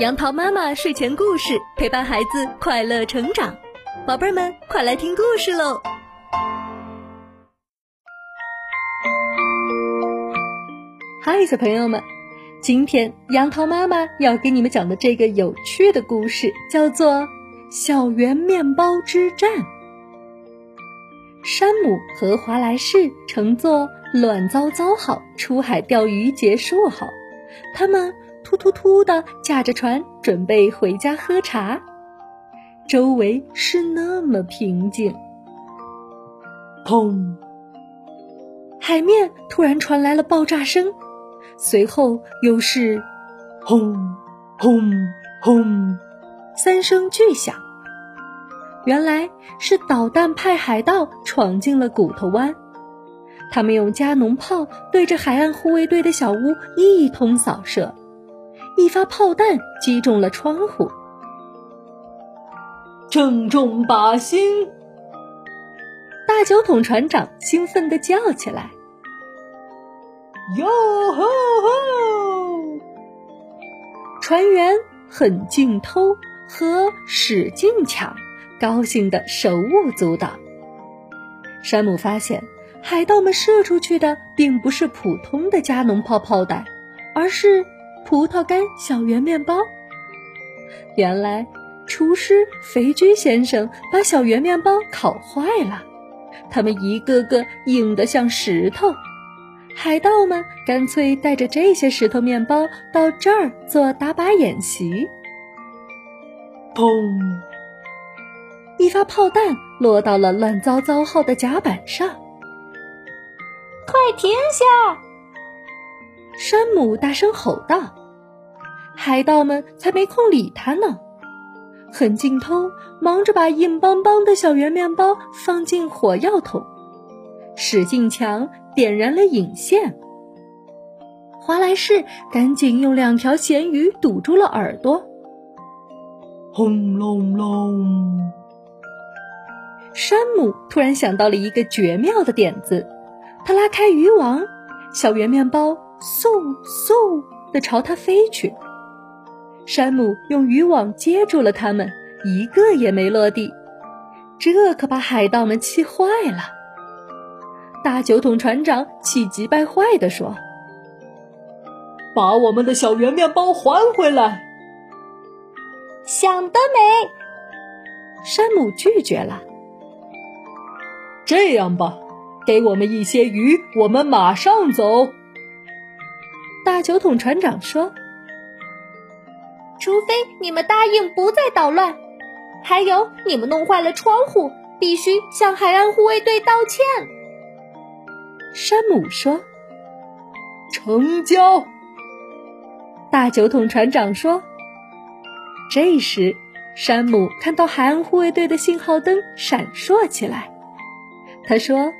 杨桃妈妈睡前故事陪伴孩子快乐成长，宝贝们快来听故事喽！嗨，小朋友们，今天杨桃妈妈要给你们讲的这个有趣的故事叫做《小圆面包之战》。山姆和华莱士乘坐乱糟糟号出海钓鱼结束后，他们。突突突的驾着船准备回家喝茶，周围是那么平静。砰！海面突然传来了爆炸声，随后又是轰轰轰三声巨响。原来是导弹派海盗闯进了骨头湾，他们用加农炮对着海岸护卫队的小屋一通扫射。一发炮弹击中了窗户，正中靶心。大酒桶船长兴奋地叫起来：“哟吼吼！”船员很劲偷和使劲抢，高兴的手舞足蹈。山姆发现，海盗们射出去的并不是普通的加农炮炮弹，而是。葡萄干小圆面包。原来，厨师肥居先生把小圆面包烤坏了，它们一个个硬得像石头。海盗们干脆带着这些石头面包到这儿做打靶演习。砰！一发炮弹落到了乱糟糟号的甲板上。快停下！山姆大声吼道：“海盗们才没空理他呢！”狠劲偷忙着把硬邦邦的小圆面包放进火药桶，使劲强点燃了引线。华莱士赶紧用两条咸鱼堵住了耳朵。轰隆隆！山姆突然想到了一个绝妙的点子，他拉开渔网，小圆面包。嗖嗖的朝他飞去，山姆用渔网接住了它们，一个也没落地。这可把海盗们气坏了。大酒桶船长气急败坏地说：“把我们的小圆面包还回来！”想得美！山姆拒绝了。这样吧，给我们一些鱼，我们马上走。酒桶船长说：“除非你们答应不再捣乱，还有你们弄坏了窗户，必须向海岸护卫队道歉。”山姆说：“成交。”大酒桶船长说：“这时，山姆看到海岸护卫队的信号灯闪烁起来，他说：‘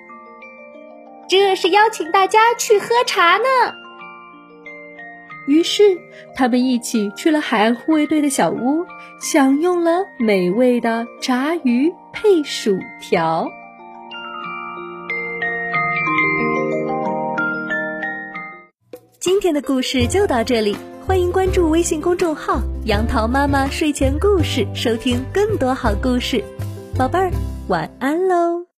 这是邀请大家去喝茶呢。’”于是，他们一起去了海岸护卫队的小屋，享用了美味的炸鱼配薯条。今天的故事就到这里，欢迎关注微信公众号“杨桃妈妈睡前故事”，收听更多好故事。宝贝儿，晚安喽！